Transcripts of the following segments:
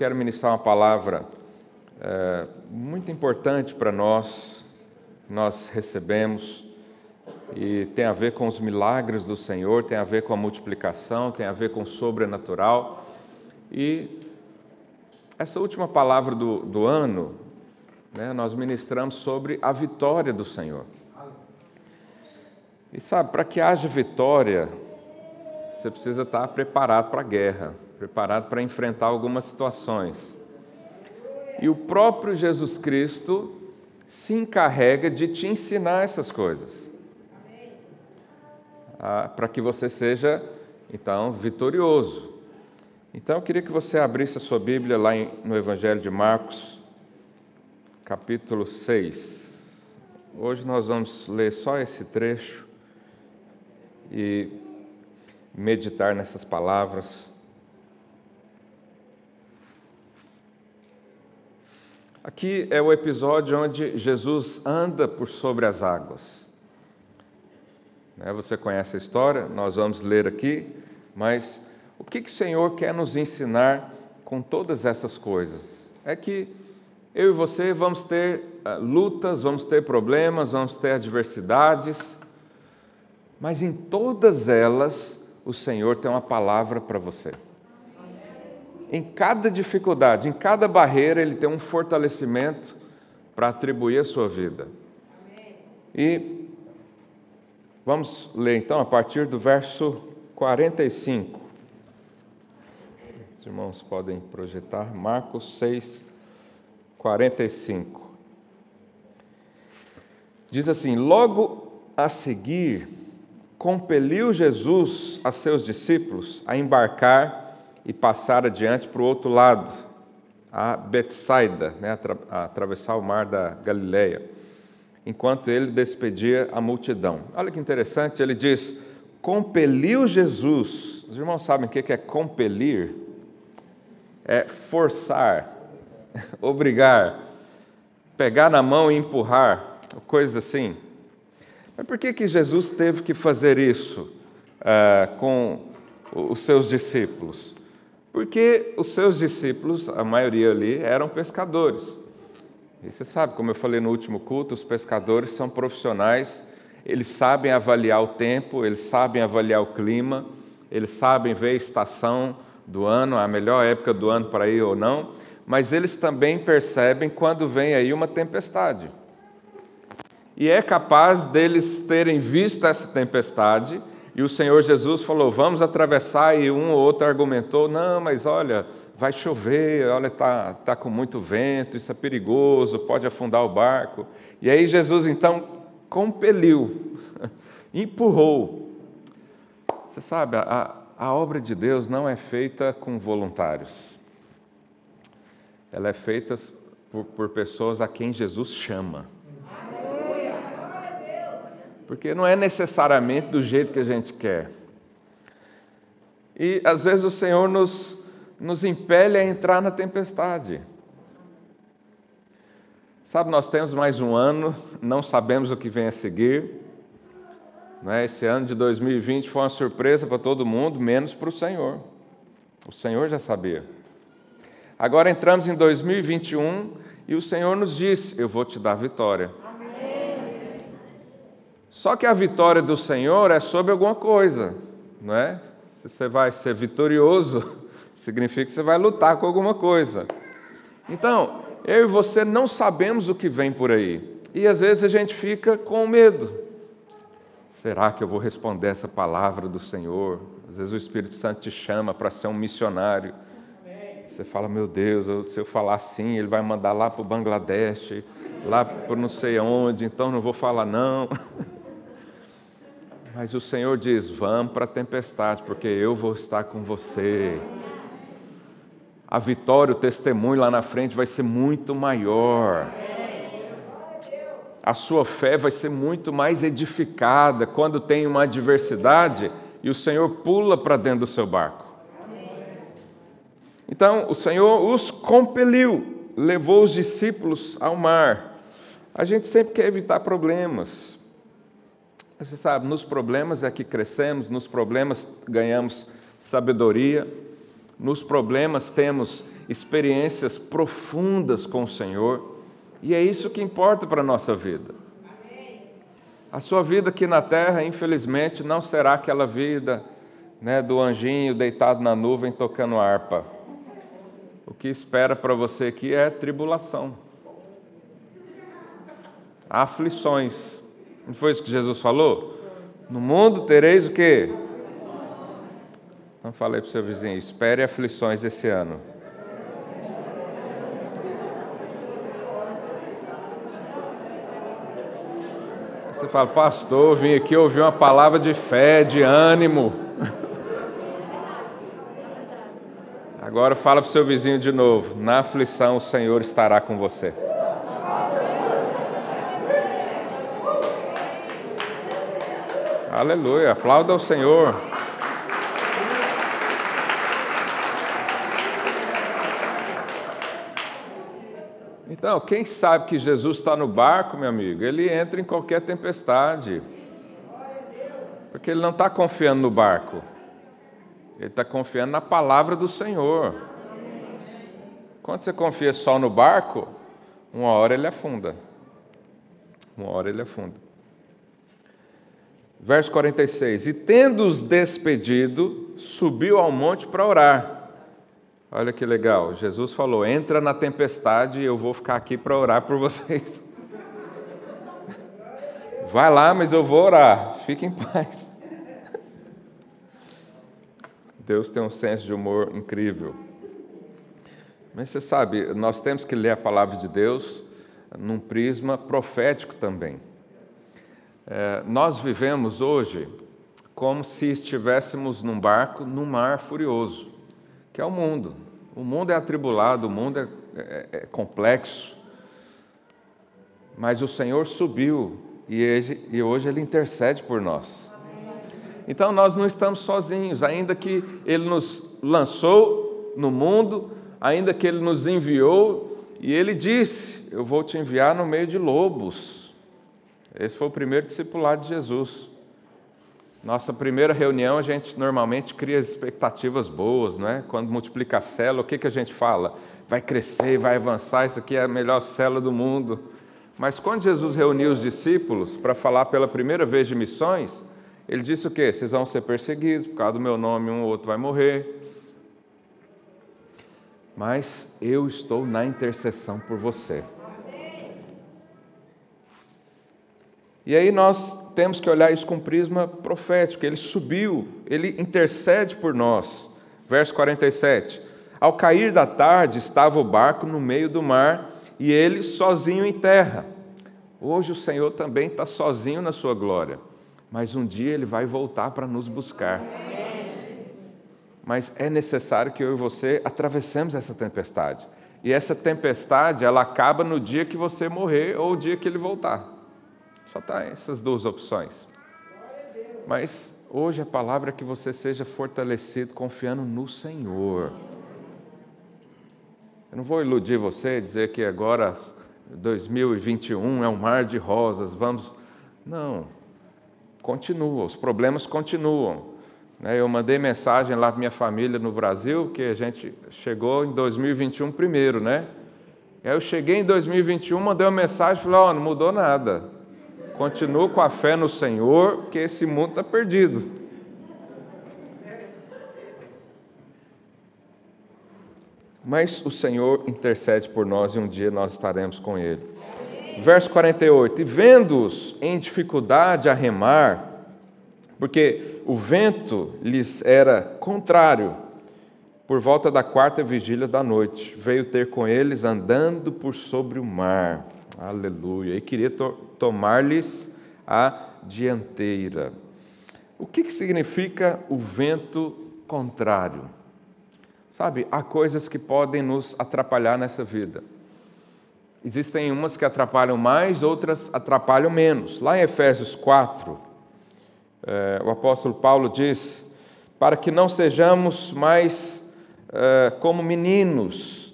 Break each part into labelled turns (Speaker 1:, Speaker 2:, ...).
Speaker 1: quero ministrar uma palavra é, muito importante para nós, nós recebemos, e tem a ver com os milagres do Senhor, tem a ver com a multiplicação, tem a ver com o sobrenatural. E essa última palavra do, do ano, né, nós ministramos sobre a vitória do Senhor. E sabe, para que haja vitória, você precisa estar preparado para a guerra, preparado para enfrentar algumas situações. E o próprio Jesus Cristo se encarrega de te ensinar essas coisas. Ah, para que você seja, então, vitorioso. Então, eu queria que você abrisse a sua Bíblia lá no Evangelho de Marcos, capítulo 6. Hoje nós vamos ler só esse trecho e meditar nessas palavras. Aqui é o episódio onde Jesus anda por sobre as águas. Né, você conhece a história, nós vamos ler aqui, mas o que, o Senhor quer nos ensinar com todas essas coisas? É que eu e você vamos ter ah, lutas, vamos ter problemas, vamos ter adversidades, mas em todas elas o Senhor tem uma palavra para você. Em cada dificuldade, em cada barreira, Ele tem um fortalecimento para atribuir a sua vida. E vamos ler então a partir do verso 45. Os irmãos podem projetar Marcos 6, 45. Diz assim: Logo a seguir, compeliu Jesus a seus discípulos a embarcar e passar adiante para o outro lado, a Betsaida, né, a atravessar o mar da Galileia, enquanto ele despedia a multidão. Olha que interessante, ele diz: compeliu Jesus. Os irmãos sabem o que é compelir? É forçar, obrigar, pegar na mão e empurrar, coisas assim. Mas por que, que Jesus teve que fazer isso uh, com os seus discípulos? Porque os seus discípulos, a maioria ali, eram pescadores. E você sabe, como eu falei no último culto, os pescadores são profissionais, eles sabem avaliar o tempo, eles sabem avaliar o clima, eles sabem ver a estação do ano, a melhor época do ano para ir ou não, mas eles também percebem quando vem aí uma tempestade e é capaz deles terem visto essa tempestade, e o Senhor Jesus falou: Vamos atravessar, e um ou outro argumentou: Não, mas olha, vai chover, olha, está tá com muito vento, isso é perigoso, pode afundar o barco. E aí Jesus então compeliu, empurrou. Você sabe, a, a obra de Deus não é feita com voluntários, ela é feita por, por pessoas a quem Jesus chama porque não é necessariamente do jeito que a gente quer. E às vezes o Senhor nos, nos impele a entrar na tempestade. Sabe, nós temos mais um ano, não sabemos o que vem a seguir. Né? Esse ano de 2020 foi uma surpresa para todo mundo, menos para o Senhor. O Senhor já sabia. Agora entramos em 2021 e o Senhor nos disse: Eu vou te dar vitória. Só que a vitória do Senhor é sobre alguma coisa, não é? Se você vai ser vitorioso, significa que você vai lutar com alguma coisa. Então, eu e você não sabemos o que vem por aí. E às vezes a gente fica com medo. Será que eu vou responder essa palavra do Senhor? Às vezes o Espírito Santo te chama para ser um missionário. Você fala, meu Deus, se eu falar assim, ele vai mandar lá para o Bangladesh, lá para não sei onde, então não vou falar não. Mas o Senhor diz: vamos para a tempestade, porque eu vou estar com você. A vitória, o testemunho lá na frente vai ser muito maior. A sua fé vai ser muito mais edificada quando tem uma adversidade e o Senhor pula para dentro do seu barco. Então, o Senhor os compeliu, levou os discípulos ao mar. A gente sempre quer evitar problemas, você sabe, nos problemas é que crescemos, nos problemas ganhamos sabedoria, nos problemas temos experiências profundas com o Senhor, e é isso que importa para a nossa vida. A sua vida aqui na terra, infelizmente, não será aquela vida né, do anjinho deitado na nuvem tocando harpa. O que espera para você aqui é tribulação, aflições. Não foi isso que Jesus falou? No mundo tereis o quê? Não falei para o seu vizinho, espere aflições esse ano. Você fala, pastor, vim aqui ouvir uma palavra de fé, de ânimo. Agora fala para o seu vizinho de novo: na aflição o Senhor estará com você. Aleluia, aplauda o Senhor. Então, quem sabe que Jesus está no barco, meu amigo, ele entra em qualquer tempestade. Porque ele não está confiando no barco, ele está confiando na palavra do Senhor. Quando você confia só no barco, uma hora ele afunda. Uma hora ele afunda. Verso 46: E tendo-os despedido, subiu ao monte para orar. Olha que legal, Jesus falou: entra na tempestade eu vou ficar aqui para orar por vocês. Vai lá, mas eu vou orar, fique em paz. Deus tem um senso de humor incrível. Mas você sabe, nós temos que ler a palavra de Deus num prisma profético também. É, nós vivemos hoje como se estivéssemos num barco num mar furioso que é o mundo. O mundo é atribulado, o mundo é, é, é complexo. Mas o Senhor subiu e, ele, e hoje Ele intercede por nós. Então nós não estamos sozinhos, ainda que Ele nos lançou no mundo, ainda que Ele nos enviou, e Ele disse: Eu vou te enviar no meio de lobos. Esse foi o primeiro discipulado de Jesus. Nossa primeira reunião, a gente normalmente cria expectativas boas, não é? Quando multiplica a célula, o que, que a gente fala? Vai crescer, vai avançar, isso aqui é a melhor célula do mundo. Mas quando Jesus reuniu os discípulos para falar pela primeira vez de missões, ele disse o quê? Vocês vão ser perseguidos, por causa do meu nome, um ou outro vai morrer. Mas eu estou na intercessão por você. E aí nós temos que olhar isso com prisma profético. Ele subiu, ele intercede por nós. Verso 47. Ao cair da tarde estava o barco no meio do mar e ele sozinho em terra. Hoje o Senhor também está sozinho na sua glória, mas um dia ele vai voltar para nos buscar. Mas é necessário que eu e você atravessemos essa tempestade. E essa tempestade, ela acaba no dia que você morrer ou o dia que ele voltar. Só está essas duas opções. Mas hoje a palavra é que você seja fortalecido confiando no Senhor. Eu não vou iludir você dizer que agora 2021 é um mar de rosas, vamos. Não. Continua, os problemas continuam. Né? Eu mandei mensagem lá para minha família no Brasil, que a gente chegou em 2021 primeiro, né? Aí eu cheguei em 2021, mandei uma mensagem, falei, ó, oh, não mudou nada. Continua com a fé no Senhor, que esse mundo está perdido. Mas o Senhor intercede por nós e um dia nós estaremos com Ele. Verso 48: E vendo-os em dificuldade a remar, porque o vento lhes era contrário, por volta da quarta vigília da noite, veio ter com eles andando por sobre o mar. Aleluia. E queria tomar-lhes a dianteira. O que, que significa o vento contrário? Sabe, há coisas que podem nos atrapalhar nessa vida. Existem umas que atrapalham mais, outras atrapalham menos. Lá em Efésios 4, eh, o apóstolo Paulo diz: para que não sejamos mais eh, como meninos,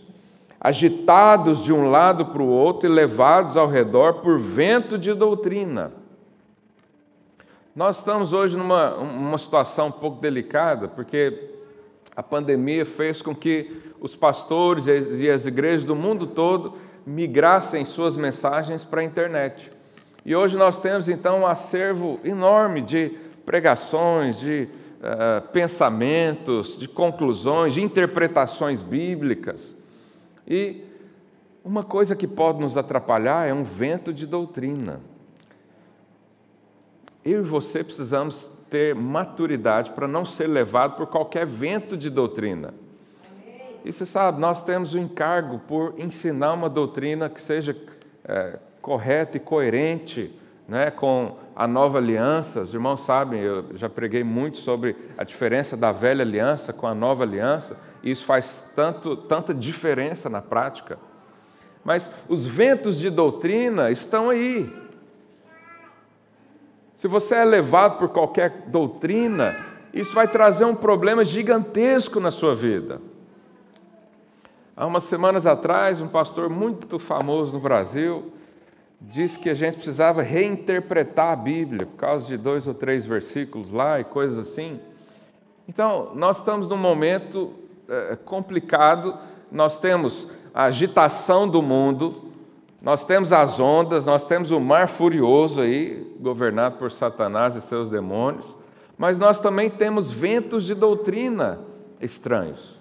Speaker 1: agitados de um lado para o outro e levados ao redor por vento de doutrina. Nós estamos hoje numa uma situação um pouco delicada, porque A pandemia fez com que os pastores e as igrejas do mundo todo migrassem suas mensagens para a internet. E hoje nós temos então um acervo enorme de pregações, de uh, pensamentos, de conclusões, de interpretações bíblicas. E uma coisa que pode nos atrapalhar é um vento de doutrina. Eu e você precisamos ter maturidade para não ser levado por qualquer vento de doutrina. E você sabe, nós temos o encargo por ensinar uma doutrina que seja é, correta e coerente né, com a nova aliança. Os irmãos sabem, eu já preguei muito sobre a diferença da velha aliança com a nova aliança, e isso faz tanto, tanta diferença na prática. Mas os ventos de doutrina estão aí. Se você é levado por qualquer doutrina, isso vai trazer um problema gigantesco na sua vida. Há umas semanas atrás, um pastor muito famoso no Brasil disse que a gente precisava reinterpretar a Bíblia por causa de dois ou três versículos lá e coisas assim. Então, nós estamos num momento é, complicado, nós temos a agitação do mundo, nós temos as ondas, nós temos o mar furioso aí, governado por Satanás e seus demônios, mas nós também temos ventos de doutrina estranhos.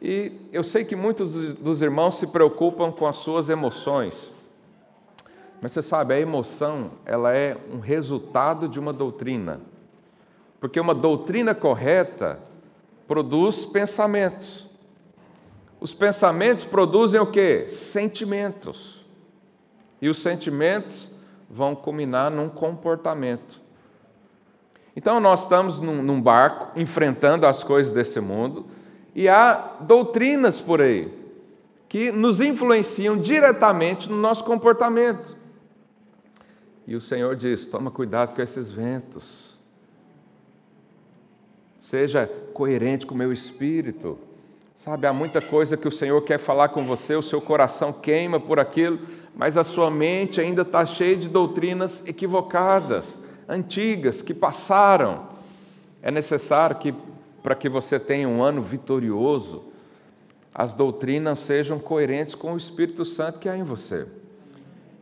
Speaker 1: E eu sei que muitos dos irmãos se preocupam com as suas emoções. Mas você sabe, a emoção, ela é um resultado de uma doutrina. Porque uma doutrina correta produz pensamentos. Os pensamentos produzem o que? Sentimentos. E os sentimentos vão culminar num comportamento. Então nós estamos num, num barco enfrentando as coisas desse mundo e há doutrinas por aí que nos influenciam diretamente no nosso comportamento. E o Senhor diz: toma cuidado com esses ventos. Seja coerente com o meu espírito. Sabe, há muita coisa que o Senhor quer falar com você, o seu coração queima por aquilo, mas a sua mente ainda está cheia de doutrinas equivocadas, antigas, que passaram. É necessário que, para que você tenha um ano vitorioso, as doutrinas sejam coerentes com o Espírito Santo que há em você.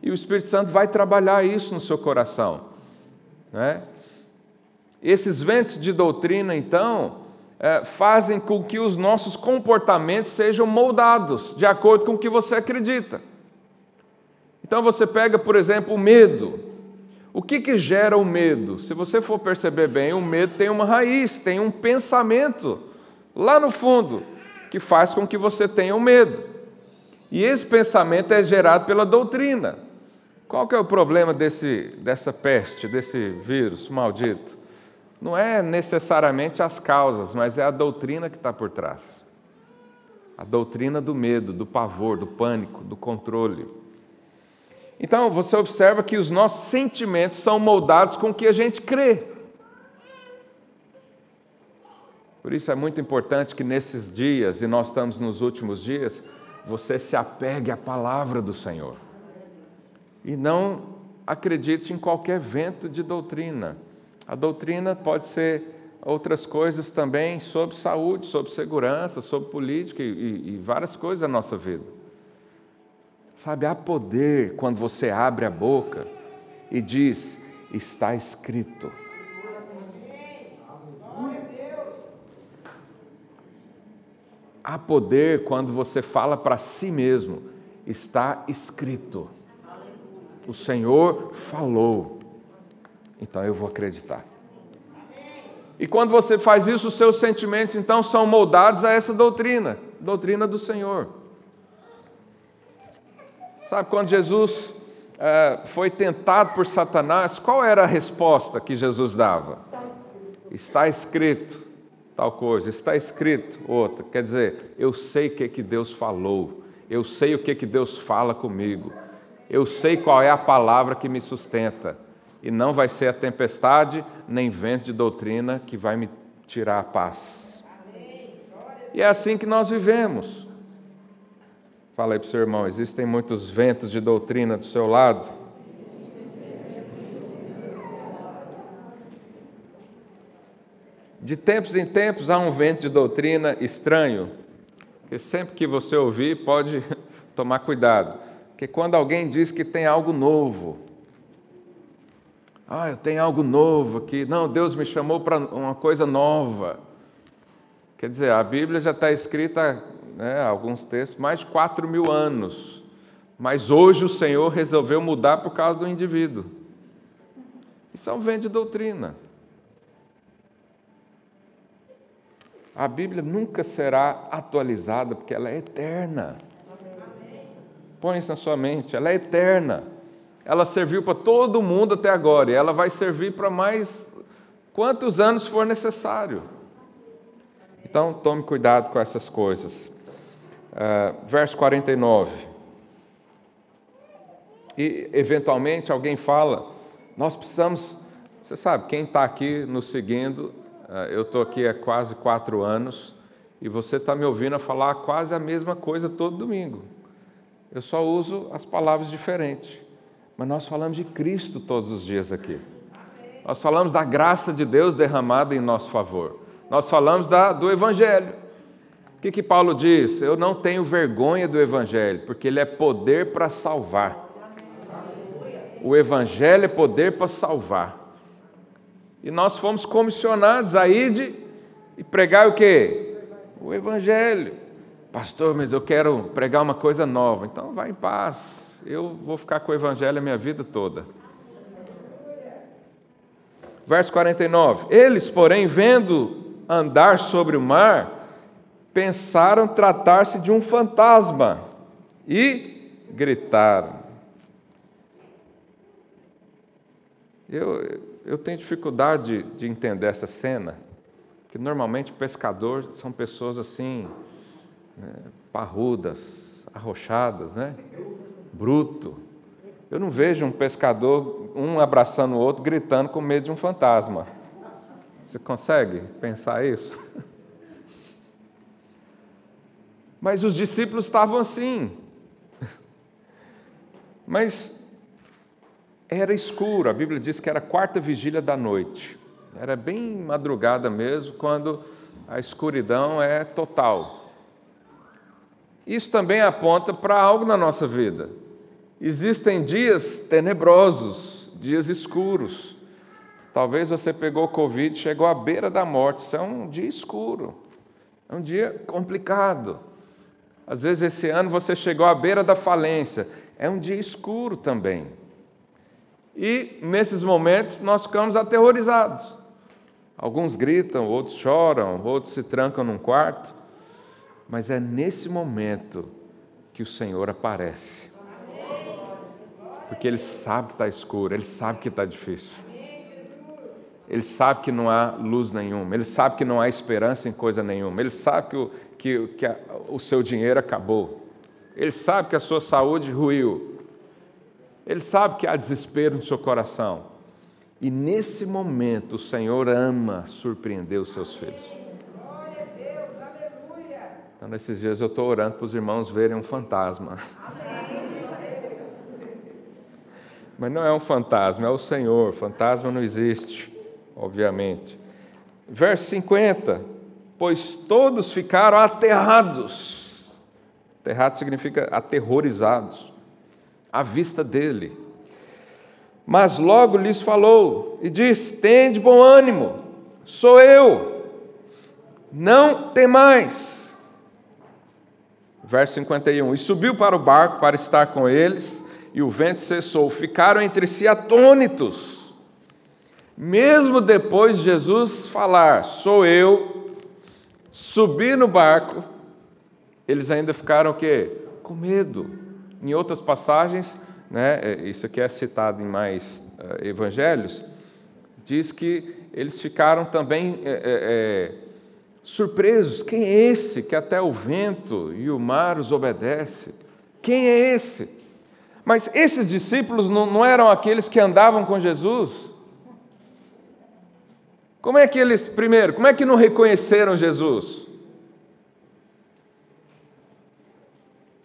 Speaker 1: E o Espírito Santo vai trabalhar isso no seu coração. Né? Esses ventos de doutrina, então, é, fazem com que os nossos comportamentos sejam moldados de acordo com o que você acredita. Então você pega, por exemplo, o medo. O que, que gera o medo? Se você for perceber bem, o medo tem uma raiz, tem um pensamento lá no fundo que faz com que você tenha o medo. E esse pensamento é gerado pela doutrina. Qual que é o problema desse, dessa peste, desse vírus maldito? não é necessariamente as causas, mas é a doutrina que está por trás. A doutrina do medo, do pavor, do pânico, do controle. Então, você observa que os nossos sentimentos são moldados com o que a gente crê. Por isso é muito importante que nesses dias, e nós estamos nos últimos dias, você se apegue à palavra do Senhor. E não acredite em qualquer vento de doutrina. A doutrina pode ser outras coisas também sobre saúde, sobre segurança, sobre política e, e, várias coisas da nossa vida. Sabe, há poder quando você abre a boca e diz: está escrito. Há poder quando você fala para si mesmo: está escrito. O Senhor falou então eu vou acreditar. E quando você faz isso, os seus sentimentos então são moldados a essa doutrina, doutrina do Senhor. Sabe quando Jesus é, foi tentado por Satanás, qual era a resposta que Jesus dava? Está escrito tal coisa, está escrito outra. Quer dizer, eu sei o que, que Deus falou, eu sei o que, que Deus fala comigo, eu sei qual é a palavra que me sustenta e não vai ser a tempestade nem vento de doutrina que vai me tirar a paz. E é assim que nós vivemos. Fala aí para o seu irmão: existem muitos ventos de doutrina do seu lado. De tempos em tempos há um vento de doutrina estranho, que sempre que você ouvir pode tomar cuidado, que quando alguém diz que tem algo novo, ah, eu tenho algo novo aqui, não, Deus me chamou para uma coisa nova. Quer dizer, a Bíblia já está escrita, né, alguns textos, mais de quatro mil anos, mas hoje o Senhor resolveu mudar por causa do indivíduo. Isso é um vento de doutrina. A Bíblia nunca será atualizada porque ela é eterna. Põe isso na sua mente, ela é eterna. Ela serviu para todo mundo até agora e ela vai servir para mais quantos anos for necessário. Então, tome cuidado com essas coisas. Uh, verso 49. E, eventualmente, alguém fala: Nós precisamos. Você sabe, quem está aqui nos seguindo ah, eu estou aqui há quase quatro anos e você está me ouvindo falar quase a mesma coisa todo domingo. Eu só uso as palavras diferentes, mas nós falamos de Cristo todos os dias aqui. Nós falamos da graça de Deus derramada em nosso favor. Nós falamos da, do Evangelho. O que, que Paulo diz? Eu não tenho vergonha do Evangelho, porque ele é poder para salvar. O Evangelho é poder para salvar. E nós fomos comissionados a ir de, e pregar o quê? O Evangelho. Pastor, mas eu quero pregar uma coisa nova. Então vai em paz. Eu vou ficar com o Evangelho a minha vida toda. Verso 49. Eles, porém, vendo andar sobre o mar, pensaram tratar-se de um fantasma e gritaram. Eu, eu tenho dificuldade de entender essa cena, porque normalmente pescador são pessoas assim, né, parrudas, arrochadas, né? bruto. Eu não vejo um pescador, um abraçando o outro, gritando com medo de um fantasma. Você consegue pensar isso? Mas os discípulos estavam assim. Mas era escuro, a Bíblia diz que era a quarta vigília da noite. Era bem madrugada mesmo, quando a escuridão é total. Isso também aponta para algo na nossa vida. Existem dias tenebrosos, dias escuros. Talvez você pegou Covid, chegou à beira da morte. Isso é um dia escuro, é um dia complicado. Às vezes esse ano você chegou à beira da falência. É um dia escuro também. E nesses momentos nós ficamos aterrorizados. Alguns gritam, outros choram, outros se trancam num quarto. Mas é nesse momento que o Senhor aparece. Porque Ele sabe que está escuro, Ele sabe que está difícil. Ele sabe que não há luz nenhuma, Ele sabe que não há esperança em coisa nenhuma, Ele sabe que o, que, que a, o seu dinheiro acabou, Ele sabe que a sua saúde ruiu, ele sabe que há desespero no seu coração. E nesse momento o Senhor ama surpreender os seus filhos. Então, nesses dias eu estou orando para os irmãos verem um fantasma. Mas não é um fantasma, é o Senhor. Fantasma não existe, obviamente. Verso 50: Pois todos ficaram aterrados. Aterrados significa aterrorizados à vista dele. Mas logo lhes falou e disse: Tende bom ânimo, sou eu, não temais. Verso 51: E subiu para o barco para estar com eles, e o vento cessou. Ficaram entre si atônitos. Mesmo depois de Jesus falar: Sou eu, subir no barco, eles ainda ficaram o quê? Com medo. Em outras passagens, né, é, isso aqui é citado em mais uh, evangelhos, diz que eles ficaram também é, é, surpresos. Quem é esse que até o vento e o mar os obedece? Quem é esse? Mas esses discípulos não, não eram aqueles que andavam com Jesus? Como é que eles, primeiro, como é que não reconheceram Jesus?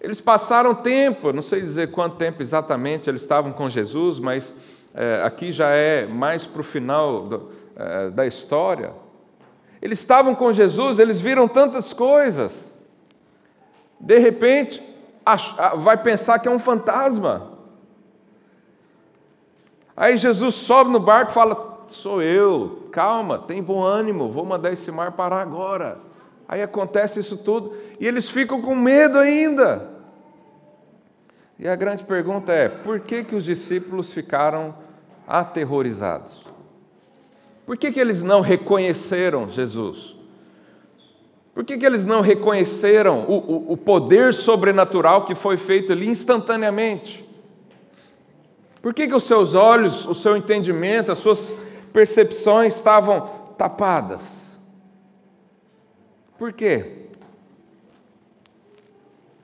Speaker 1: Eles passaram tempo, não sei dizer quanto tempo exatamente eles estavam com Jesus, mas é, aqui já é mais para o final do, é, da história. Eles estavam com Jesus, eles viram tantas coisas. De repente, vai pensar que é um fantasma. Aí Jesus sobe no barco e fala: Sou eu, calma, tem bom ânimo, vou mandar esse mar parar agora. Aí acontece isso tudo e eles ficam com medo ainda. E a grande pergunta é: por que, que os discípulos ficaram aterrorizados? Por que, que eles não reconheceram Jesus? Por que, que eles não reconheceram o, o, o poder sobrenatural que foi feito ali instantaneamente? Por que, que os seus olhos, o seu entendimento, as suas percepções estavam tapadas? Por quê?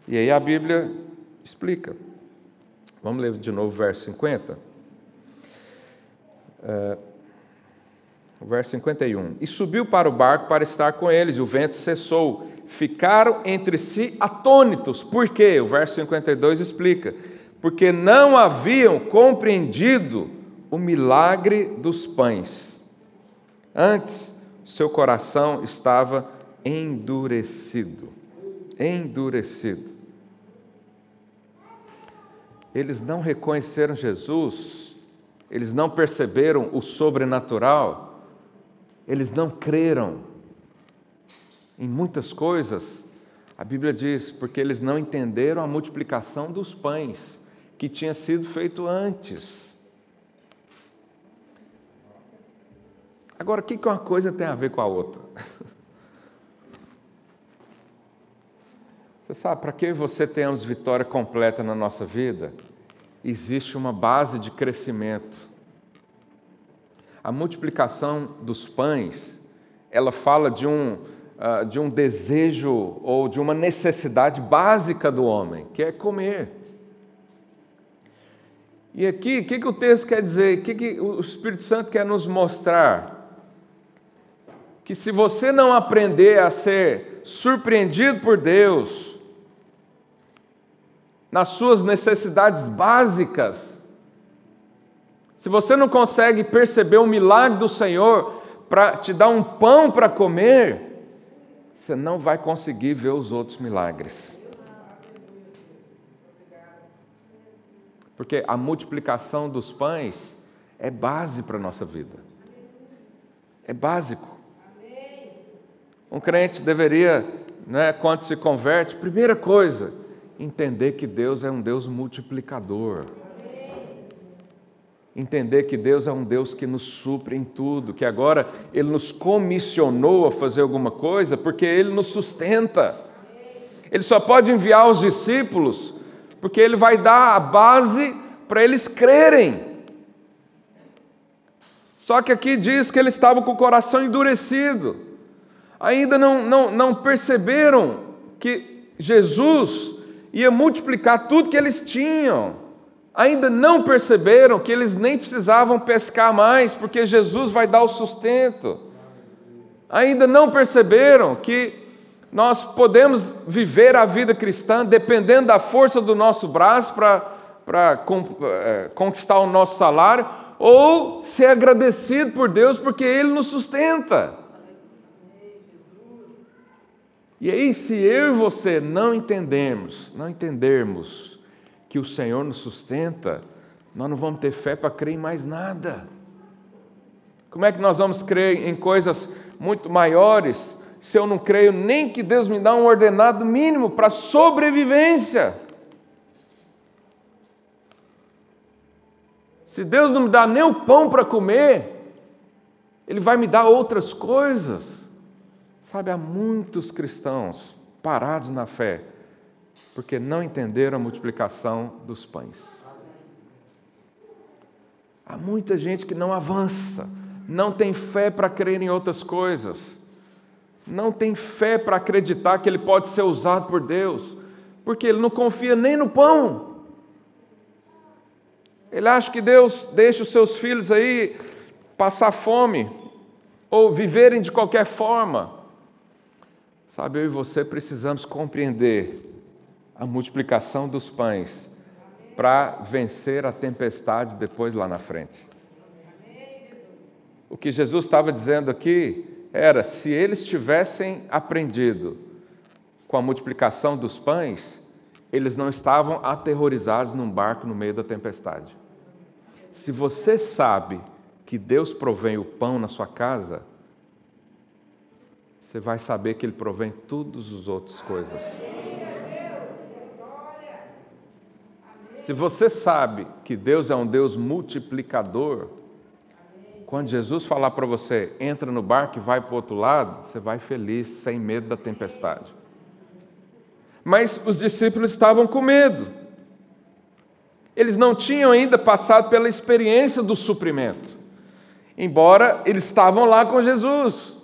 Speaker 1: E aí a Bíblia explica. Vamos ler de novo o verso 50. Uh, o verso 51. E subiu para o barco para estar com eles, e o vento cessou. Ficaram entre si atônitos. Por quê? O verso 52 explica. Porque não haviam compreendido o milagre dos pães. Antes, seu coração estava endurecido. Endurecido eles não reconheceram Jesus, eles não perceberam o sobrenatural, eles não creram em muitas coisas. A Bíblia diz, porque eles não entenderam a multiplicação dos pães que tinha sido feito antes. Agora, o que uma coisa tem a ver com a outra? Você sabe, para que você tenhamos vitória completa na nossa vida, existe uma base de crescimento. A multiplicação dos pães, ela fala de um, uh, de um desejo ou de uma necessidade básica do homem, que é comer. E aqui, o que, que o texto quer dizer? O que, que o Espírito Santo quer nos mostrar? Que se você não aprender a ser surpreendido por Deus, nas suas necessidades básicas, se você não consegue perceber o milagre do Senhor para te dar um pão para comer, você não vai conseguir ver os outros milagres. Porque a multiplicação dos pães é base para a nossa vida. É básico. Um crente deveria, né, quando se converte, primeira coisa, entender que Deus é um Deus multiplicador. Entender que Deus é um Deus que nos supre em tudo, que agora Ele nos comissionou a fazer alguma coisa porque Ele nos sustenta. Ele só pode enviar os discípulos porque Ele vai dar a base para eles crerem. Só que aqui diz que eles estavam com o coração endurecido, ainda não, não, não perceberam que Jesus ia multiplicar tudo que eles tinham. Ainda não perceberam que eles nem precisavam pescar mais, porque Jesus vai dar o sustento. Ainda não perceberam que nós podemos viver a vida cristã dependendo da força do nosso braço para é, conquistar o nosso salário, ou ser agradecido por Deus porque Ele nos sustenta. E aí, se eu e você não entendermos, não entendermos que o Senhor nos sustenta, nós não vamos ter fé para crer em mais nada. Como é que nós vamos crer em coisas muito maiores se eu não creio nem que Deus me dá um ordenado mínimo para sobrevivência? Se Deus não me dá nem o pão para comer, Ele vai me dar outras coisas. Sabe, há muitos cristãos parados na fé porque não entenderam a multiplicação dos pães. Há muita gente que não avança, não tem fé para crer em outras coisas, não tem fé para acreditar que ele pode ser usado por Deus, porque ele não confia nem no pão. Ele acha que Deus deixa os seus filhos aí passar fome ou viverem de qualquer forma. Sabe, eu e você precisamos compreender a multiplicação dos pães para vencer a tempestade depois lá na frente. O que Jesus estava dizendo aqui era se eles tivessem aprendido com a multiplicação dos pães, eles não estavam aterrorizados num barco no meio da tempestade. Se você sabe que Deus provém o pão na sua casa, você vai saber que Ele provém todas as outras coisas. Se você sabe que Deus é um Deus multiplicador, quando Jesus falar para você, entra no barco e vai para o outro lado, você vai feliz, sem medo da tempestade. Mas os discípulos estavam com medo. Eles não tinham ainda passado pela experiência do suprimento, embora eles estavam lá com Jesus.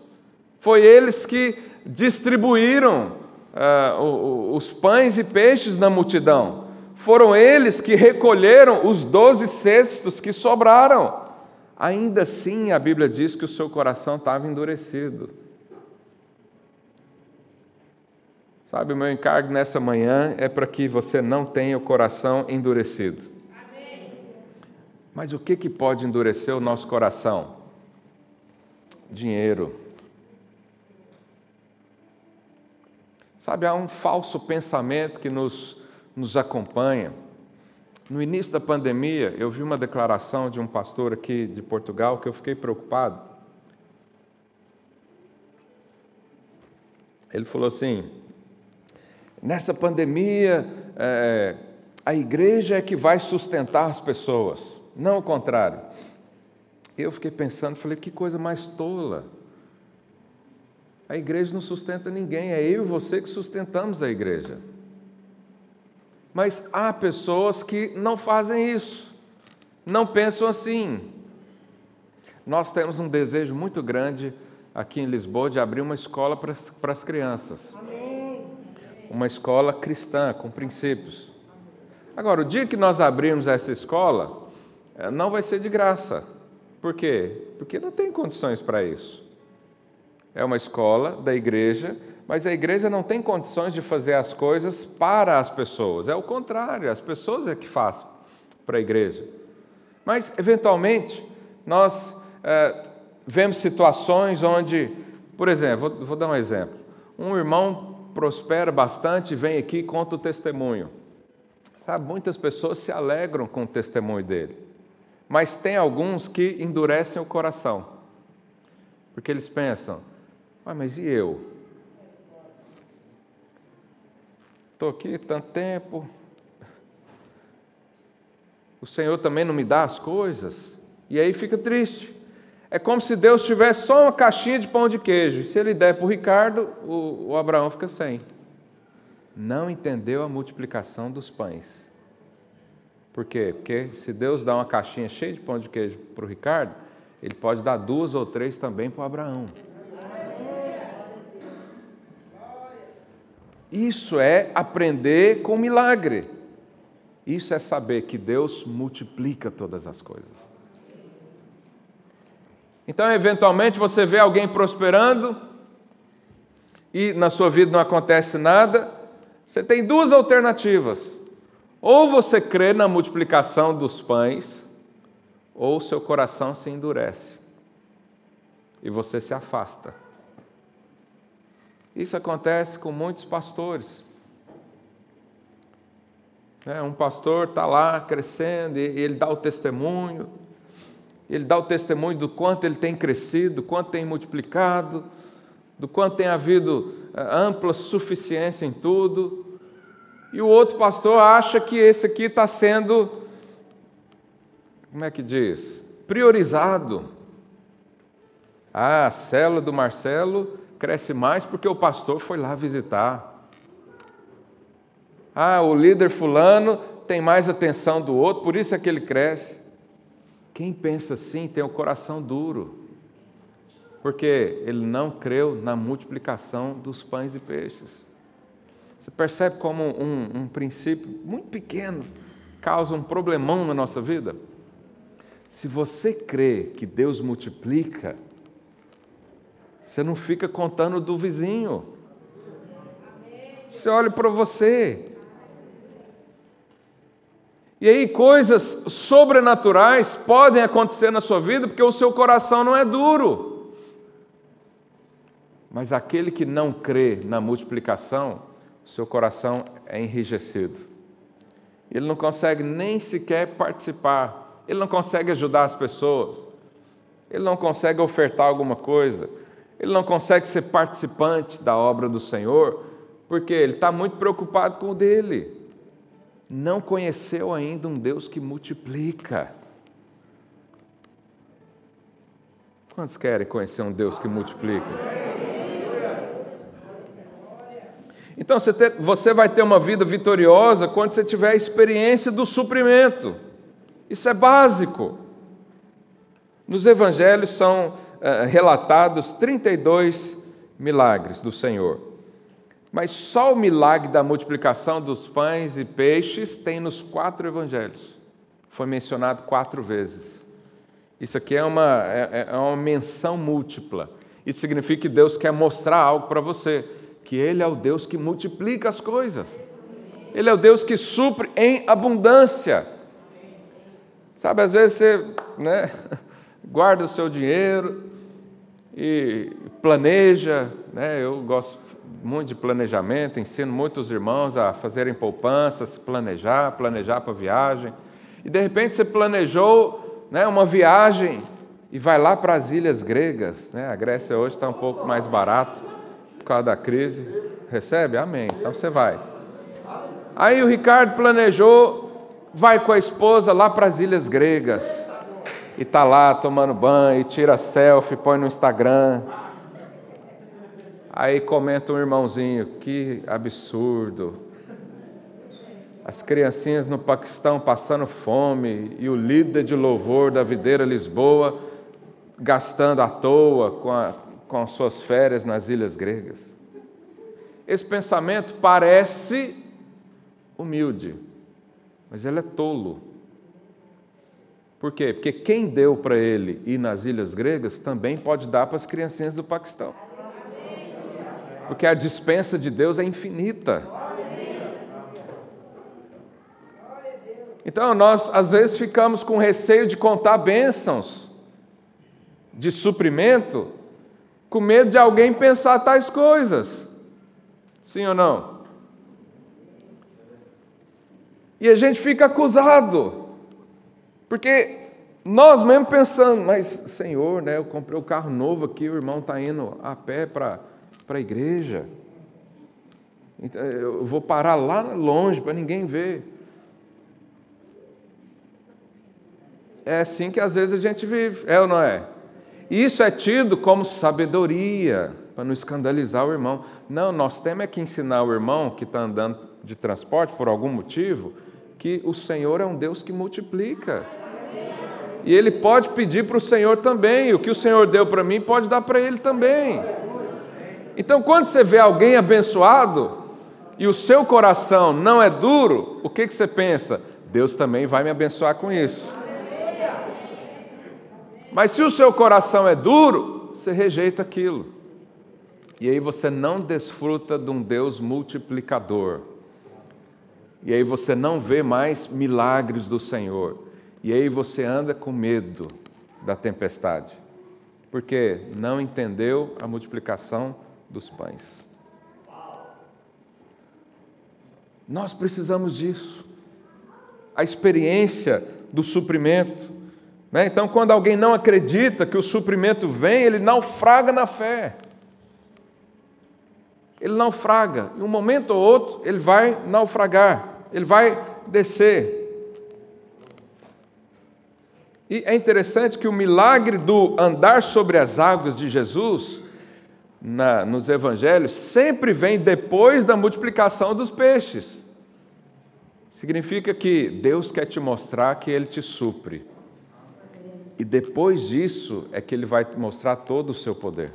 Speaker 1: Foi eles que distribuíram uh, os pães e peixes na multidão. Foram eles que recolheram os doze cestos que sobraram. Ainda assim, a Bíblia diz que o seu coração estava endurecido. Sabe, o meu encargo nessa manhã é para que você não tenha o coração endurecido. Amém. Mas o que, que pode endurecer o nosso coração? Dinheiro. Sabe, há um falso pensamento que nos, nos acompanha. No início da pandemia, eu vi uma declaração de um pastor aqui de Portugal que eu fiquei preocupado. Ele falou assim: nessa pandemia, é, a igreja é que vai sustentar as pessoas, não o contrário. Eu fiquei pensando, falei, que coisa mais tola. A igreja não sustenta ninguém, é eu e você que sustentamos a igreja. Mas há pessoas que não fazem isso, não pensam assim. Nós temos um desejo muito grande aqui em Lisboa de abrir uma escola para as, para as crianças. Amém. Uma escola cristã, com princípios. Agora, o dia que nós abrirmos essa escola, eh, não vai ser de graça. Por quê? Porque não tem condições para isso é uma escola da igreja, mas a igreja não tem condições de fazer as coisas para as pessoas. É o contrário, as pessoas é que fazem para a igreja. Mas, eventualmente, nós é, vemos situações onde, por exemplo, vou, vou dar um exemplo. Um irmão prospera bastante vem aqui e conta o testemunho. Sabe, muitas pessoas se alegram com o testemunho dele, mas tem alguns que endurecem o coração, porque eles pensam: ah, mas e eu? Estou aqui tanto tempo. O Senhor também não me dá as coisas. E aí fica triste. É como se Deus tivesse só uma caixinha de pão de queijo. Se ele der para o Ricardo, o Abraão fica sem. Não entendeu a multiplicação dos pães. Por quê? Porque se Deus dá uma caixinha cheia de pão de queijo para o Ricardo, ele pode dar duas ou três também para o Abraão. Isso é aprender com milagre. Isso é saber que Deus multiplica todas as coisas. Então, eventualmente, você vê alguém prosperando e na sua vida não acontece nada. Você tem duas alternativas. Ou você crê na multiplicação dos pães, ou seu coração se endurece e você se afasta. Isso acontece com muitos pastores. É, um pastor está lá crescendo e ele dá o testemunho, ele dá o testemunho do quanto ele tem crescido, do quanto tem multiplicado, do quanto tem havido é, ampla suficiência em tudo. E o outro pastor acha que esse aqui está sendo, como é que diz? Priorizado. Ah, a célula do Marcelo cresce mais porque o pastor foi lá visitar. Ah, o líder fulano tem mais atenção do outro, por isso é que ele cresce. Quem pensa assim tem o coração duro, porque ele não creu na multiplicação dos pães e peixes. Você percebe como um, um princípio muito pequeno causa um problemão na nossa vida? Se você crê que Deus multiplica, você não fica contando do vizinho. Você olha para você. E aí coisas sobrenaturais podem acontecer na sua vida porque o seu coração não é duro. Mas aquele que não crê na multiplicação, seu coração é enrijecido. Ele não consegue nem sequer participar, ele não consegue ajudar as pessoas, ele não consegue ofertar alguma coisa, ele não consegue ser participante da obra do Senhor, porque ele está muito preocupado com o dele. Não conheceu ainda um Deus que multiplica. Quantos querem conhecer um Deus que multiplica? Então você, vai ter uma vida vitoriosa quando você tiver a experiência do suprimento. Isso é básico. Nos evangelhos são uh, relatados 32 milagres do Senhor. Mas só o milagre da multiplicação dos pães e peixes tem nos quatro evangelhos. Foi mencionado quatro vezes. Isso aqui é uma, é, é uma menção múltipla. Isso significa que Deus quer mostrar algo para você que Ele é o Deus que multiplica as coisas. Ele é o Deus que supre em abundância. Sabe, às vezes você né, guarda o seu dinheiro e planeja, né, eu gosto muito de planejamento, ensino muitos irmãos a fazerem poupanças, planejar, planejar para viagem. E de repente você planejou né, uma viagem e vai lá para as ilhas gregas. Né? A Grécia hoje está um pouco mais barato por causa da crise. Recebe? Amém. Então você vai. Aí o Ricardo planejou, vai com a esposa lá para as ilhas gregas. E tá lá tomando banho, e tira selfie, põe no Instagram. Aí comenta um irmãozinho, que absurdo. As criancinhas no Paquistão passando fome e o líder de louvor da Videira Lisboa gastando à toa com a com as suas férias nas ilhas gregas. Esse pensamento parece humilde, mas ele é tolo. Por quê? Porque quem deu para ele ir nas ilhas gregas também pode dar para as criancinhas do Paquistão. Porque a dispensa de Deus é infinita. Então nós às vezes ficamos com receio de contar bênçãos de suprimento com medo de alguém pensar tais coisas. Sim ou não? E a gente fica acusado, porque nós mesmo pensando, mas Senhor, né, eu comprei o um carro novo aqui, o irmão está indo a pé para a igreja. Então, eu vou parar lá longe para ninguém ver. É assim que às vezes a gente vive, é ou não é? Isso é tido como sabedoria, para não escandalizar o irmão. Não, nós temos é que ensinar o irmão que está andando de transporte por algum motivo, que o Senhor é um Deus que multiplica. E ele pode pedir para o Senhor também, o que o Senhor deu para mim, pode dar para ele também. Então, quando você vê alguém abençoado e o seu coração não é duro, o que, que você pensa? Deus também vai me abençoar com isso. Mas se o seu coração é duro, você rejeita aquilo. E aí você não desfruta de um Deus multiplicador. E aí você não vê mais milagres do Senhor. E aí você anda com medo da tempestade. Porque não entendeu a multiplicação dos pães. Nós precisamos disso. A experiência do suprimento. Né? Então, quando alguém não acredita que o suprimento vem, ele naufraga na fé. Ele naufraga. Em um momento ou outro, ele vai naufragar, ele vai descer. E é interessante que o milagre do andar sobre as águas de Jesus, na, nos evangelhos, sempre vem depois da multiplicação dos peixes. Significa que Deus quer te mostrar que Ele te supre. E depois disso é que ele vai mostrar todo o seu poder.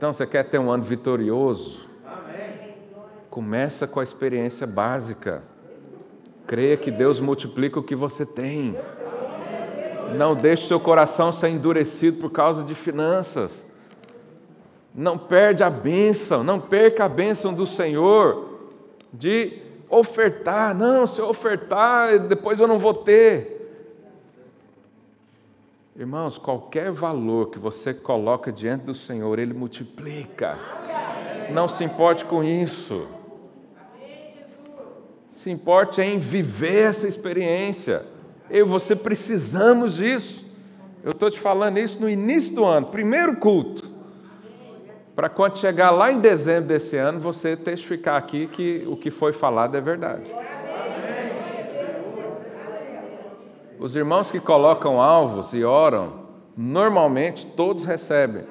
Speaker 1: Então, você quer ter um ano vitorioso? Começa com a experiência básica. Creia que Deus multiplica o que você tem. Não deixe seu coração ser endurecido por causa de finanças. Não perde a bênção, não perca a bênção do Senhor de ofertar. Não, se eu ofertar, depois eu não vou ter. Irmãos, qualquer valor que você coloca diante do Senhor, Ele multiplica. Não se importe com isso. Se importe em viver essa experiência. Eu e você precisamos disso. Eu estou te falando isso no início do ano, primeiro culto. Para quando chegar lá em dezembro desse ano, você testificar aqui que o que foi falado é verdade. Os irmãos que colocam alvos e oram, normalmente todos recebem.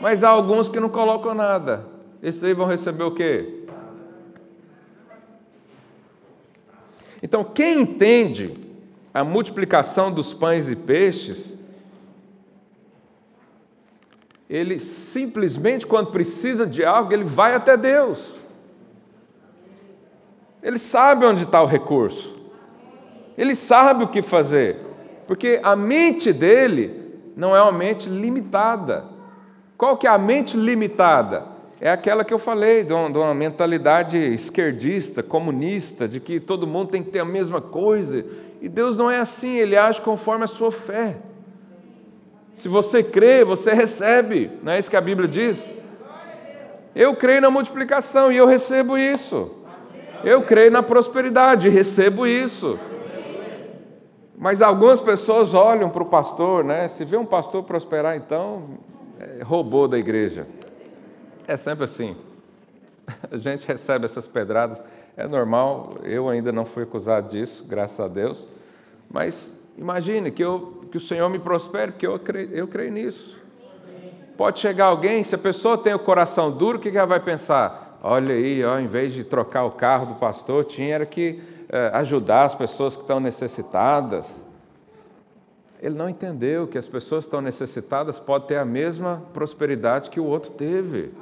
Speaker 1: Mas há alguns que não colocam nada. Esses aí vão receber o quê? Então, quem entende a multiplicação dos pães e peixes, ele simplesmente, quando precisa de algo, ele vai até Deus. Ele sabe onde está o recurso. Ele sabe o que fazer, porque a mente dele não é uma mente limitada. Qual que é a mente limitada? É aquela que eu falei, de uma, mentalidade esquerdista, comunista, de que todo mundo tem que ter a mesma coisa. E Deus não é assim, Ele age conforme a sua fé. Se você crê, você recebe, não é isso que a Bíblia diz? Eu creio na multiplicação e eu recebo isso. Eu creio na prosperidade e recebo isso. Mas algumas pessoas olham para o pastor, né? Se vê um pastor prosperar, então é, roubou da igreja. É sempre assim. A gente recebe essas pedradas, é normal. Eu ainda não fui acusado disso, graças a Deus. Mas imagine que, eu, que o Senhor me prospere, porque eu creio, eu creio nisso. Pode chegar alguém, se a pessoa tem o coração duro, o que ela vai pensar? Olha aí, ó, em vez de trocar o carro do pastor, tinha que é, ajudar as pessoas que estão necessitadas. Ele não entendeu que as pessoas que estão necessitadas podem ter a mesma prosperidade que o outro teve.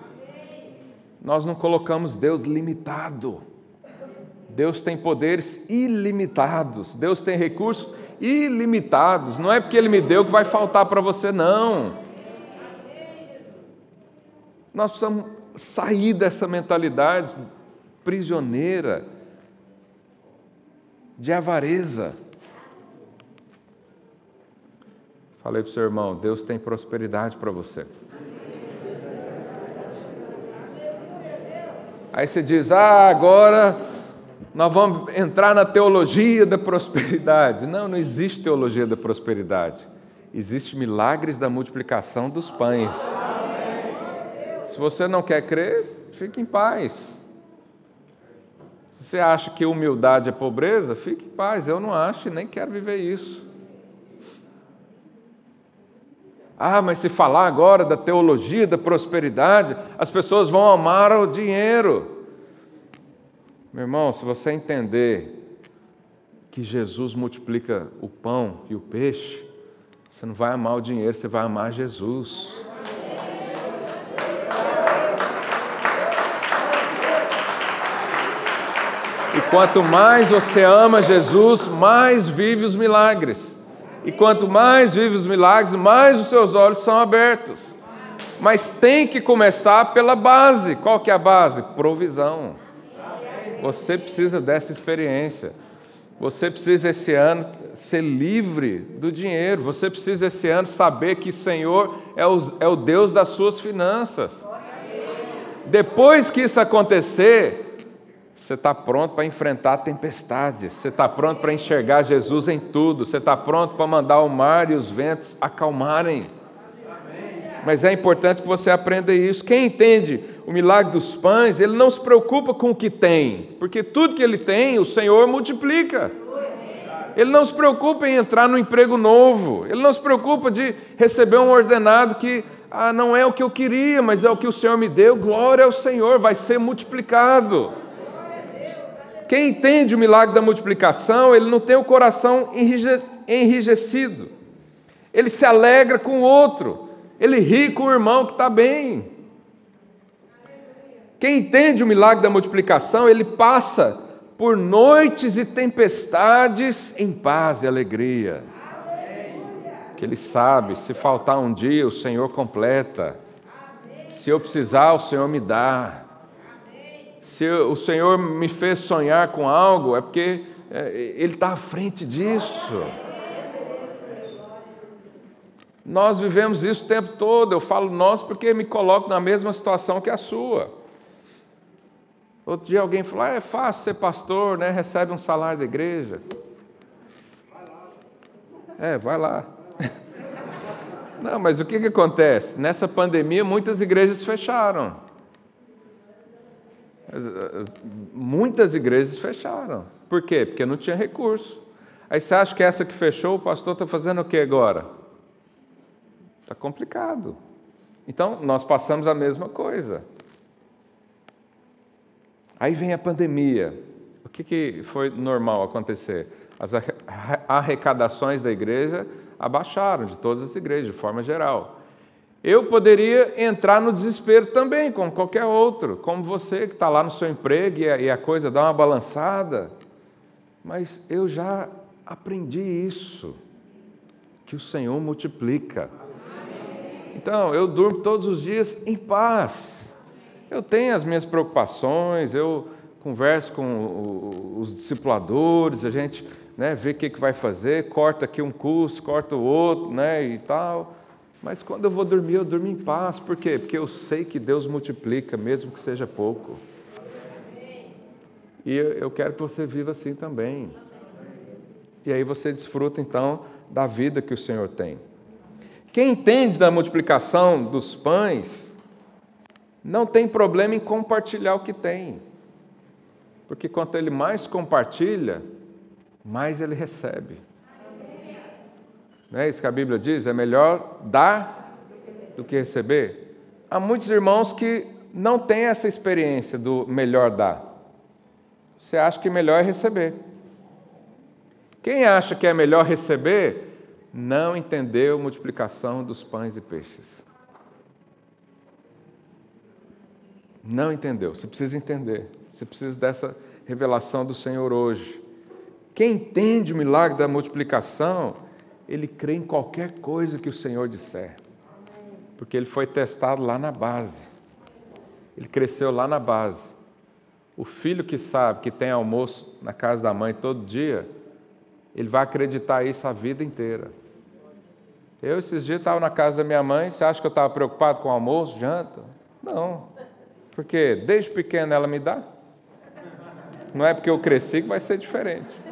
Speaker 1: Nós não colocamos Deus limitado. Deus tem poderes ilimitados. Deus tem recursos ilimitados. Não é porque Ele me deu que vai faltar para você, não. Nós precisamos sair dessa mentalidade prisioneira de avareza. Falei para o seu irmão: Deus tem prosperidade para você. Aí você diz: Ah, agora nós vamos entrar na teologia da prosperidade. Não, não existe teologia da prosperidade. Existe milagres da multiplicação dos pães. Se você não quer crer, fique em paz. Você acha que humildade é pobreza? Fique em paz, eu não acho e nem quero viver isso. Ah, mas se falar agora da teologia da prosperidade, as pessoas vão amar o dinheiro. Meu irmão, se você entender que Jesus multiplica o pão e o peixe, você não vai amar o dinheiro, você vai amar Jesus. E quanto mais você ama Jesus, mais vive os milagres. E quanto mais vive os milagres, mais os seus olhos são abertos. Mas tem que começar pela base. Qual que é a base? Provisão. Você precisa dessa experiência. Você precisa esse ano ser livre do dinheiro. Você precisa esse ano saber que o Senhor é o, é o Deus das suas finanças. Depois que isso acontecer, você está pronto para enfrentar tempestades, você está pronto para enxergar Jesus em tudo, você está pronto para mandar o mar e os ventos acalmarem. Mas é importante que você aprenda isso. Quem entende o milagre dos pães, ele não se preocupa com o que tem, porque tudo que ele tem, o Senhor multiplica. Ele não se preocupa em entrar no emprego novo, ele não se preocupa de receber um ordenado que ah, não é o que eu queria, mas é o que o Senhor me deu. Glória ao Senhor, vai ser multiplicado. Quem entende o milagre da multiplicação, ele não tem o coração enrijecido. Ele se alegra com o outro. Ele ri com o irmão que está bem. Quem entende o milagre da multiplicação, ele passa por noites e tempestades em paz e alegria. Que ele sabe, se faltar um dia, o Senhor completa. Se eu precisar, o Senhor me dá se o Senhor me fez sonhar com algo, é porque é, Ele está à frente disso. Nós vivemos isso o tempo todo. Eu falo nós porque me coloco na mesma situação que a sua. Outro dia alguém falou: ah, é fácil ser pastor, né? Recebe um salário da igreja. É, vai lá. Não, mas o que, que acontece? Nessa pandemia, muitas igrejas fecharam. Muitas igrejas fecharam. Por quê? Porque não tinha recurso. Aí você acha que essa que fechou, o pastor está fazendo o que agora? Está complicado. Então, nós passamos a mesma coisa. Aí vem a pandemia. O que, que foi normal acontecer? As arrecadações da igreja abaixaram, de todas as igrejas, de forma geral. Eu poderia entrar no desespero também, como qualquer outro, como você que está lá no seu emprego e a, coisa dá uma balançada. Mas eu já aprendi isso, que o Senhor multiplica. Então, eu durmo todos os dias em paz. Eu tenho as minhas preocupações, eu converso com os discipuladores, a gente né, vê o que, que vai fazer, corta aqui um curso, corta o outro, né, e tal. Mas quando eu vou dormir, eu durmo em paz. Por quê? Porque eu sei que Deus multiplica, mesmo que seja pouco. E eu quero que você viva assim também. E aí você desfruta então da vida que o Senhor tem. Quem entende da multiplicação dos pães, não tem problema em compartilhar o que tem. Porque quanto ele mais compartilha, mais ele recebe. Não é isso que a Bíblia diz? É melhor dar do que receber. Há muitos irmãos que não têm essa experiência do melhor dar. Você acha que melhor é receber. Quem acha que é melhor receber, não entendeu a multiplicação dos pães e peixes. Não entendeu. Você precisa entender. Você precisa dessa revelação do Senhor hoje. Quem entende o milagre da multiplicação, ele crê em qualquer coisa que o Senhor disser. Porque ele foi testado lá na base. Ele cresceu lá na base. O filho que sabe que tem almoço na casa da mãe todo dia, ele vai acreditar isso a vida inteira. Eu, esses dias, estava na casa da minha mãe. Você acha que eu estava preocupado com almoço, janta? Não. Porque desde pequeno ela me dá. Não é porque eu cresci que vai ser diferente.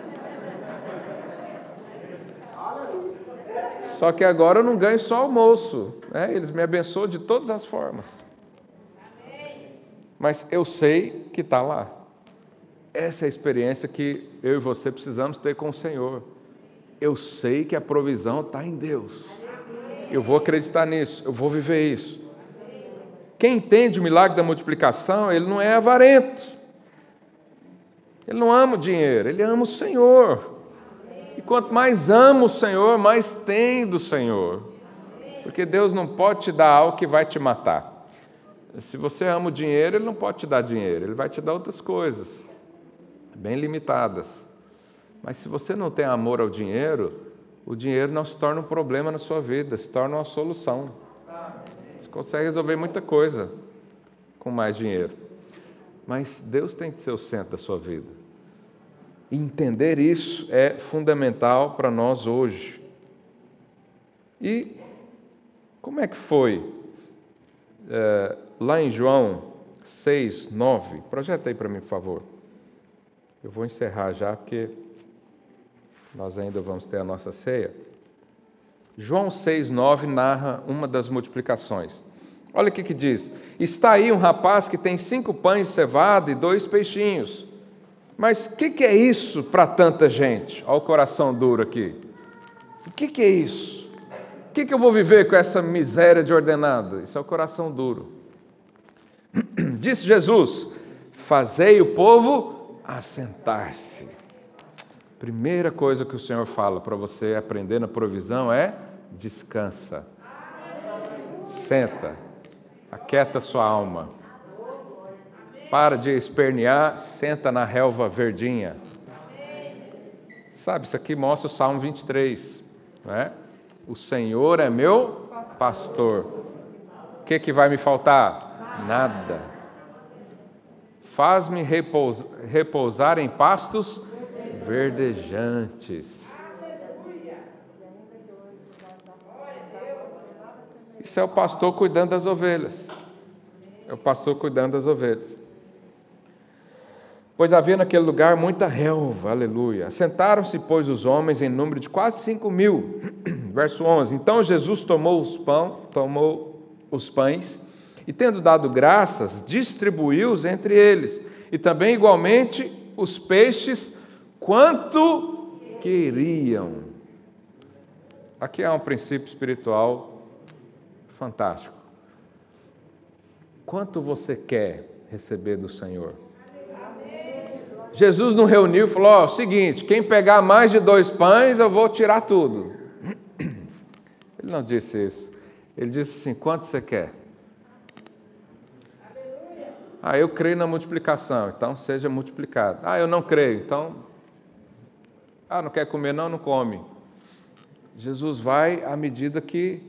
Speaker 1: Só que agora eu não ganho só almoço. Né? Eles me abençoam de todas as formas. Mas eu sei que está lá. Essa é a experiência que eu e você precisamos ter com o Senhor. Eu sei que a provisão está em Deus. Eu vou acreditar nisso, eu vou viver isso. Quem entende o milagre da multiplicação, ele não é avarento. Ele não ama o dinheiro, ele ama o Senhor. E quanto mais ama o Senhor, mais tem do Senhor. Porque Deus não pode te dar algo que vai te matar. Se você ama o dinheiro, Ele não pode te dar dinheiro, Ele vai te dar outras coisas, bem limitadas. Mas se você não tem amor ao dinheiro, o dinheiro não se torna um problema na sua vida, se torna uma solução. Você consegue resolver muita coisa com mais dinheiro. Mas Deus tem que ser o centro da sua vida. Entender isso é fundamental para nós hoje. E como é que foi? É, lá em João 6, 9, projeta aí para mim, por favor. Eu vou encerrar já, porque nós ainda vamos ter a nossa ceia. João 6, 9 narra uma das multiplicações. Olha o que, que diz: Está aí um rapaz que tem cinco pães de cevada e dois peixinhos. Mas o que, que, é isso para tanta gente? Olha o coração duro aqui. O que, que é isso? O que, que eu vou viver com essa miséria de ordenado? Isso é o coração duro. Disse Jesus: Fazei o povo assentar-se. Primeira coisa que o Senhor fala para você aprender na provisão é descansa. Senta, aquieta sua alma. Para de espernear, senta na relva verdinha. Sabe, isso aqui mostra o Salmo 23. Não é? O Senhor é meu pastor. O que, que vai me faltar? Nada. Faz-me repousar, repousar em pastos verdejantes. Isso é o pastor cuidando das ovelhas. É o pastor cuidando das ovelhas. Pois havia naquele lugar muita relva, aleluia. Sentaram-se, pois, os homens em número de quase cinco mil. Verso 11. Então Jesus tomou os pão, tomou os pães e, tendo dado graças, distribuiu-os entre eles. E também, igualmente, os peixes, quanto queriam. Aqui há um princípio espiritual fantástico. Quanto você quer receber do Senhor? Jesus não reuniu e falou: Ó, oh, seguinte, quem pegar mais de dois pães, eu vou tirar tudo. Ele não disse isso. Ele disse assim: quanto você quer? Ah, eu creio na multiplicação, então seja multiplicado. Ah, eu não creio, então. Ah, não quer comer, não, não come. Jesus vai à medida que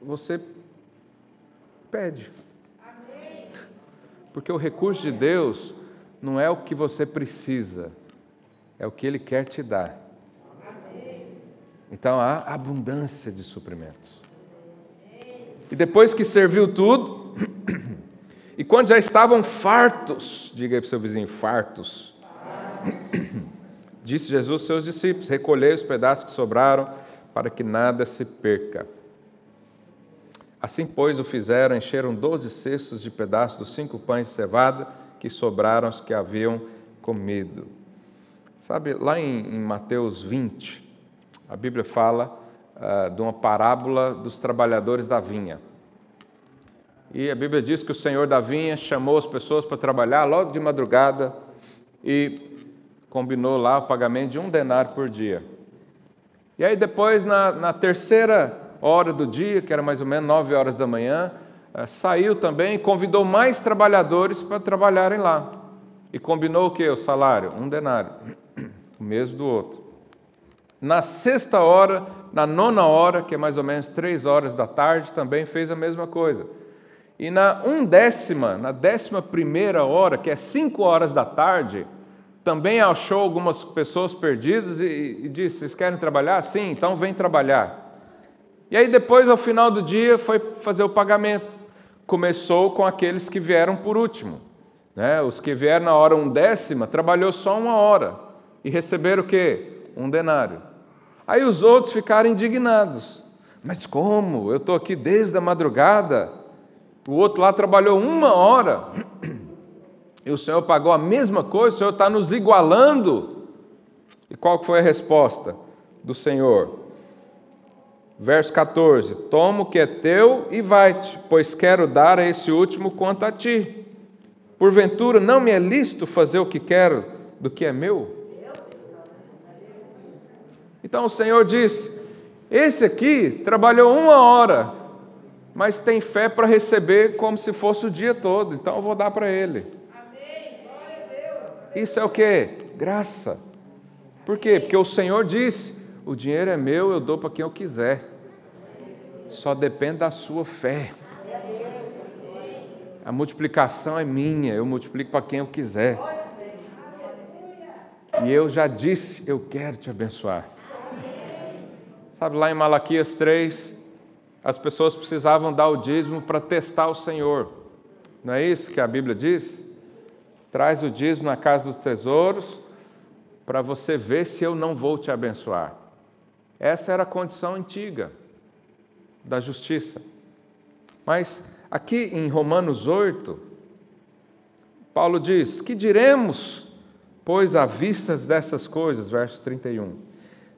Speaker 1: você pede. Porque o recurso de Deus não é o que você precisa, é o que Ele quer te dar. Então há abundância de suprimentos. E depois que serviu tudo, e quando já estavam fartos, diga aí para o seu vizinho, fartos. Disse Jesus aos seus discípulos: Recolhei os pedaços que sobraram, para que nada se perca. Assim, pois, o fizeram, encheram doze cestos de pedaços dos cinco pães de cevada que sobraram os que haviam comido. Sabe, lá em, em Mateus 20, a Bíblia fala uh, de uma parábola dos trabalhadores da vinha. E a Bíblia diz que o Senhor da vinha chamou as pessoas para trabalhar logo de madrugada e combinou lá o pagamento de um denário por dia. E aí depois, na, na terceira hora do dia, que era mais ou menos nove horas da manhã, saiu também e convidou mais trabalhadores para trabalharem lá. E combinou o que? O salário? Um denário, o mesmo do outro. Na sexta hora, na nona hora, que é mais ou menos três horas da tarde, também fez a mesma coisa. E na undécima, na décima primeira hora, que é cinco horas da tarde, também achou algumas pessoas perdidas e, e disse: Vocês querem trabalhar? Sim, então vem trabalhar. E aí, depois, ao final do dia, foi fazer o pagamento. Começou com aqueles que vieram por último. Né? Os que vieram na hora undécima, trabalhou só uma hora e receberam o quê? Um denário. Aí os outros ficaram indignados. Mas como? Eu estou aqui desde a madrugada. O outro lá trabalhou uma hora e o Senhor pagou a mesma coisa, o Senhor está nos igualando. E qual foi a resposta do Senhor? Verso 14: Toma o que é teu e vai-te, pois quero dar a esse último quanto a ti. Porventura não me é lícito fazer o que quero do que é meu? Então o Senhor disse: Esse aqui trabalhou uma hora, mas tem fé para receber como se fosse o dia todo, então eu vou dar para ele. Isso é o que? Graça. Por quê? Porque o Senhor disse: o dinheiro é meu, eu dou para quem eu quiser. Só depende da sua fé. A multiplicação é minha, eu multiplico para quem eu quiser. E eu já disse, eu quero te abençoar. Sabe, lá em Malaquias 3, as pessoas precisavam dar o dízimo para testar o Senhor. Não é isso que a Bíblia diz? Traz o dízimo na casa dos tesouros para você ver se eu não vou te abençoar. Essa era a condição antiga da justiça. Mas aqui em Romanos 8, Paulo diz: Que diremos, pois, à vista dessas coisas? Verso 31.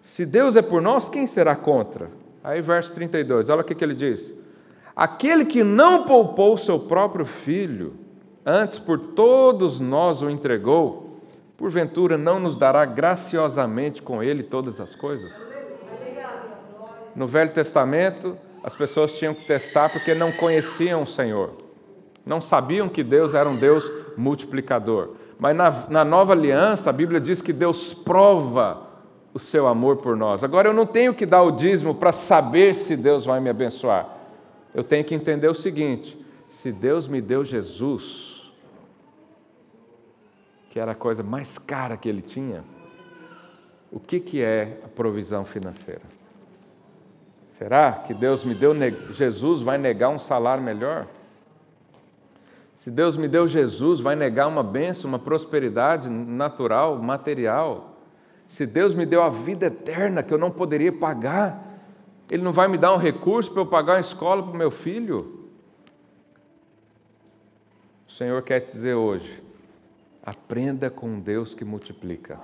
Speaker 1: Se Deus é por nós, quem será contra? Aí, verso 32, olha o que ele diz: Aquele que não poupou seu próprio filho, antes por todos nós o entregou, porventura não nos dará graciosamente com ele todas as coisas? No Velho Testamento, as pessoas tinham que testar porque não conheciam o Senhor, não sabiam que Deus era um Deus multiplicador. Mas na, na nova aliança, a Bíblia diz que Deus prova o seu amor por nós. Agora, eu não tenho que dar o dízimo para saber se Deus vai me abençoar. Eu tenho que entender o seguinte: se Deus me deu Jesus, que era a coisa mais cara que ele tinha, o que, que é a provisão financeira? Será que Deus me deu, Jesus vai negar um salário melhor? Se Deus me deu Jesus, vai negar uma bênção, uma prosperidade natural, material? Se Deus me deu a vida eterna que eu não poderia pagar, Ele não vai me dar um recurso para eu pagar uma escola para o meu filho? O Senhor quer te dizer hoje: aprenda com Deus que multiplica.